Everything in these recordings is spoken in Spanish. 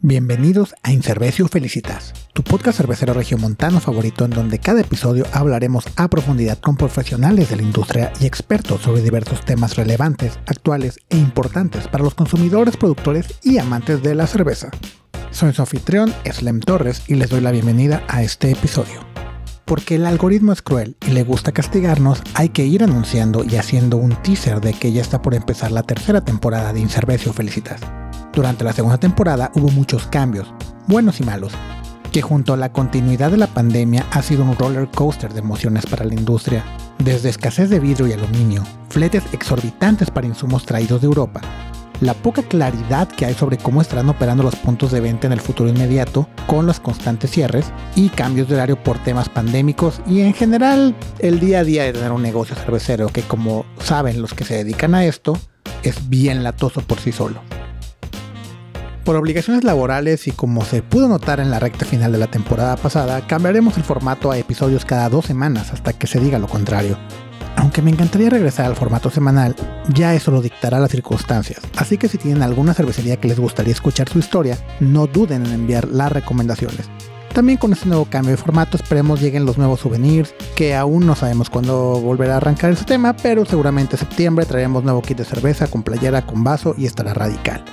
Bienvenidos a Incervecio Felicitas, tu podcast cervecero regiomontano favorito en donde cada episodio hablaremos a profundidad con profesionales de la industria y expertos sobre diversos temas relevantes, actuales e importantes para los consumidores, productores y amantes de la cerveza. Soy su anfitrión, Slem Torres, y les doy la bienvenida a este episodio. Porque el algoritmo es cruel y le gusta castigarnos, hay que ir anunciando y haciendo un teaser de que ya está por empezar la tercera temporada de Incervecio Felicitas durante la segunda temporada hubo muchos cambios, buenos y malos, que junto a la continuidad de la pandemia ha sido un roller coaster de emociones para la industria, desde escasez de vidrio y aluminio, fletes exorbitantes para insumos traídos de Europa, la poca claridad que hay sobre cómo estarán operando los puntos de venta en el futuro inmediato con los constantes cierres y cambios de horario por temas pandémicos y en general el día a día de tener un negocio cervecero que como saben los que se dedican a esto es bien latoso por sí solo. Por obligaciones laborales y como se pudo notar en la recta final de la temporada pasada, cambiaremos el formato a episodios cada dos semanas hasta que se diga lo contrario. Aunque me encantaría regresar al formato semanal, ya eso lo dictará las circunstancias, así que si tienen alguna cervecería que les gustaría escuchar su historia, no duden en enviar las recomendaciones. También con este nuevo cambio de formato esperemos lleguen los nuevos souvenirs, que aún no sabemos cuándo volverá a arrancar ese tema, pero seguramente en septiembre traeremos nuevo kit de cerveza con playera, con vaso y estará radical.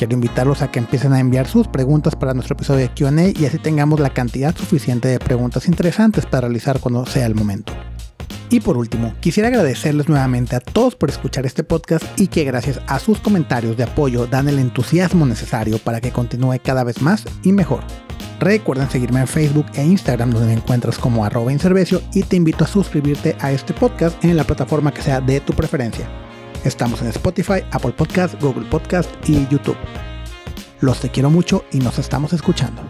Quiero invitarlos a que empiecen a enviar sus preguntas para nuestro episodio de QA y así tengamos la cantidad suficiente de preguntas interesantes para realizar cuando sea el momento. Y por último, quisiera agradecerles nuevamente a todos por escuchar este podcast y que gracias a sus comentarios de apoyo dan el entusiasmo necesario para que continúe cada vez más y mejor. Recuerden seguirme en Facebook e Instagram donde me encuentras como arroba y te invito a suscribirte a este podcast en la plataforma que sea de tu preferencia. Estamos en Spotify, Apple Podcast, Google Podcast y YouTube. Los te quiero mucho y nos estamos escuchando.